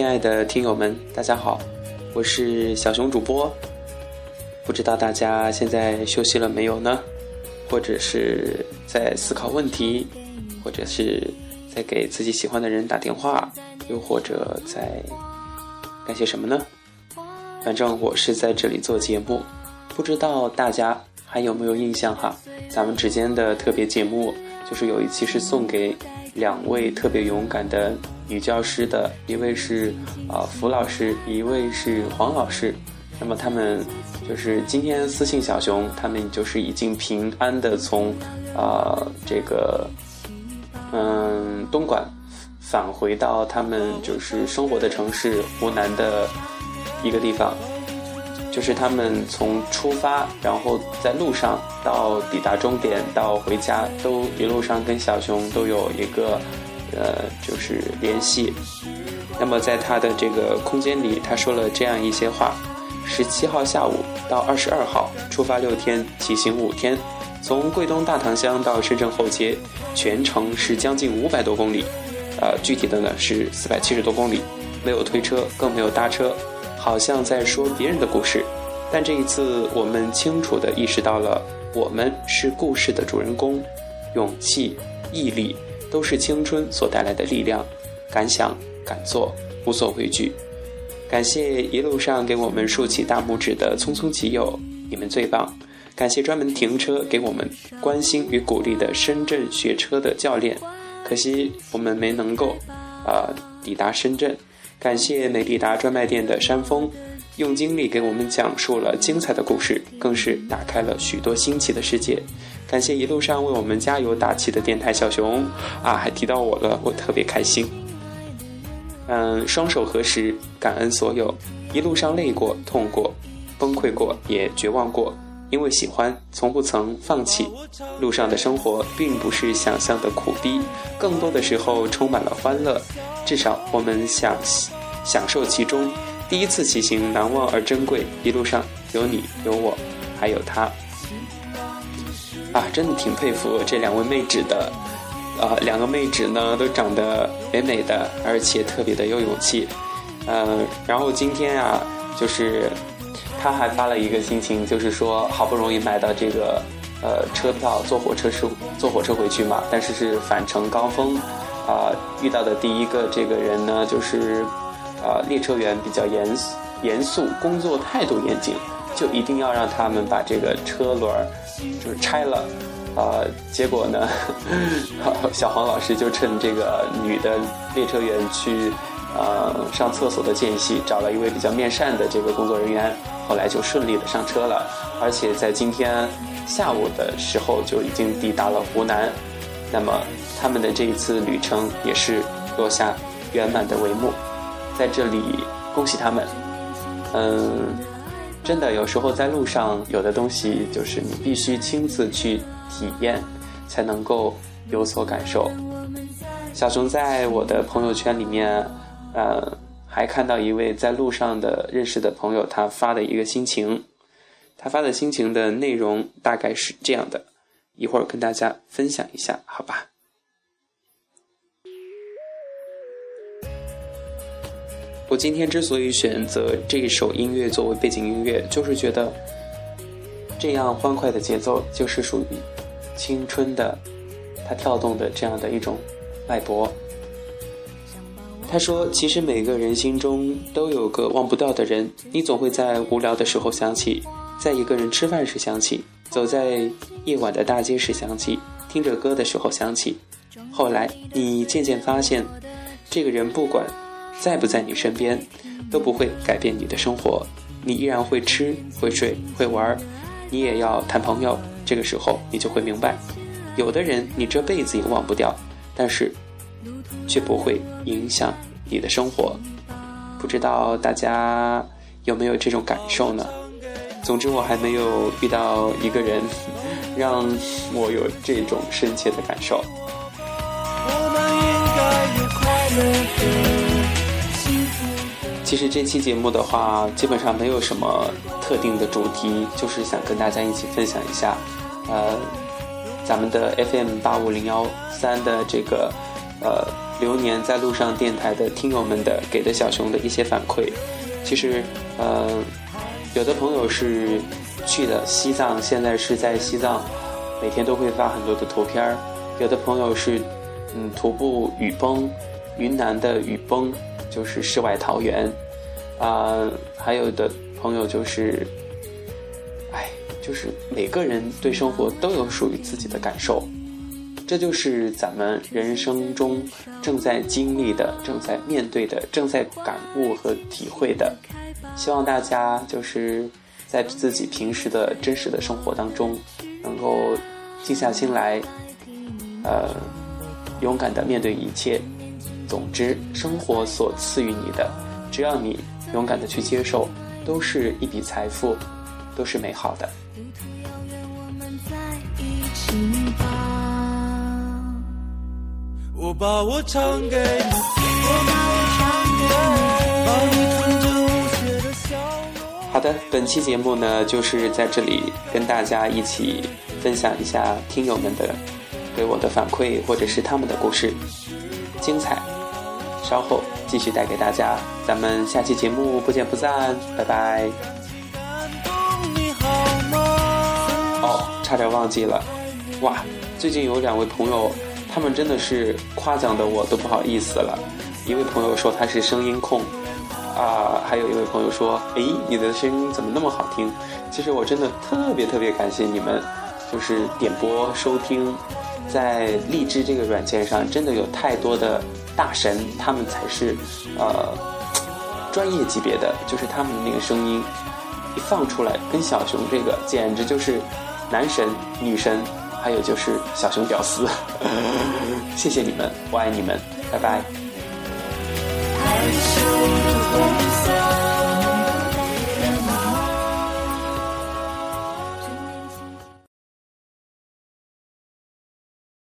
亲爱的听友们，大家好，我是小熊主播。不知道大家现在休息了没有呢？或者是在思考问题，或者是在给自己喜欢的人打电话，又或者在干些什么呢？反正我是在这里做节目，不知道大家还有没有印象哈？咱们之间的特别节目，就是有一期是送给两位特别勇敢的女教师的，一位是啊福老师，一位是黄老师。那么他们就是今天私信小熊，他们就是已经平安的从啊这个嗯东莞返回到他们就是生活的城市湖南的。一个地方，就是他们从出发，然后在路上到抵达终点到回家，都一路上跟小熊都有一个，呃，就是联系。那么在他的这个空间里，他说了这样一些话：十七号下午到二十二号出发六天，骑行五天，从桂东大塘乡到深圳后街，全程是将近五百多公里，呃，具体的呢是四百七十多公里，没有推车，更没有搭车。好像在说别人的故事，但这一次我们清楚地意识到了，我们是故事的主人公，勇气、毅力都是青春所带来的力量，敢想敢做，无所畏惧。感谢一路上给我们竖起大拇指的匆匆骑友，你们最棒！感谢专门停车给我们关心与鼓励的深圳学车的教练，可惜我们没能够，呃，抵达深圳。感谢美利达专卖店的山峰，用经历给我们讲述了精彩的故事，更是打开了许多新奇的世界。感谢一路上为我们加油打气的电台小熊啊，还提到我了，我特别开心。嗯，双手合十，感恩所有，一路上累过、痛过、崩溃过，也绝望过。因为喜欢，从不曾放弃。路上的生活并不是想象的苦逼，更多的时候充满了欢乐。至少我们想享受其中。第一次骑行难忘而珍贵，一路上有你有我，还有他。啊，真的挺佩服这两位妹纸的。啊，两个妹纸呢都长得美美的，而且特别的有勇气。嗯，然后今天啊，就是。他还发了一个心情，就是说好不容易买到这个，呃，车票坐火车是坐火车回去嘛，但是是返程高峰，啊，遇到的第一个这个人呢，就是，啊，列车员比较严肃严肃，工作态度严谨，就一定要让他们把这个车轮儿就是拆了，啊，结果呢，小黄老师就趁这个女的列车员去。呃，上厕所的间隙，找了一位比较面善的这个工作人员，后来就顺利的上车了，而且在今天下午的时候就已经抵达了湖南。那么他们的这一次旅程也是落下圆满的帷幕，在这里恭喜他们。嗯，真的有时候在路上，有的东西就是你必须亲自去体验，才能够有所感受。小熊在我的朋友圈里面。呃，还看到一位在路上的认识的朋友，他发的一个心情，他发的心情的内容大概是这样的，一会儿跟大家分享一下，好吧？我今天之所以选择这首音乐作为背景音乐，就是觉得这样欢快的节奏就是属于青春的，它跳动的这样的一种脉搏。他说：“其实每个人心中都有个忘不掉的人，你总会在无聊的时候想起，在一个人吃饭时想起，走在夜晚的大街时想起，听着歌的时候想起。后来你渐渐发现，这个人不管在不在你身边，都不会改变你的生活。你依然会吃、会睡、会玩，你也要谈朋友。这个时候你就会明白，有的人你这辈子也忘不掉，但是。”却不会影响你的生活，不知道大家有没有这种感受呢？总之，我还没有遇到一个人让我有这种深切的感受。其实这期节目的话，基本上没有什么特定的主题，就是想跟大家一起分享一下，呃，咱们的 FM 八五零幺三的这个。呃流年在路上电台的听友们的给的小熊的一些反馈。其实，呃，有的朋友是去了西藏，现在是在西藏，每天都会发很多的图片儿；有的朋友是嗯徒步雨崩，云南的雨崩就是世外桃源啊，还有的朋友就是。哎就是每个人对生活都有属于自己的感受，这就是咱们人生中正在经历的、正在面对的、正在感悟和体会的。希望大家就是在自己平时的真实的生活当中，能够静下心来，呃，勇敢的面对一切。总之，生活所赐予你的，只要你勇敢的去接受，都是一笔财富，都是美好的。我把我唱给你，好的，本期节目呢，就是在这里跟大家一起分享一下听友们的给我的反馈，或者是他们的故事，精彩。稍后继续带给大家，咱们下期节目不见不散，拜拜。哦，差点忘记了，哇！最近有两位朋友，他们真的是夸奖的我都不好意思了。一位朋友说他是声音控，啊，还有一位朋友说，诶，你的声音怎么那么好听？其实我真的特别特别感谢你们，就是点播收听，在荔枝这个软件上，真的有太多的大神，他们才是呃专业级别的，就是他们的那个声音一放出来，跟小熊这个简直就是男神女神。还有就是小熊屌丝，谢谢你们，我爱你们，拜拜。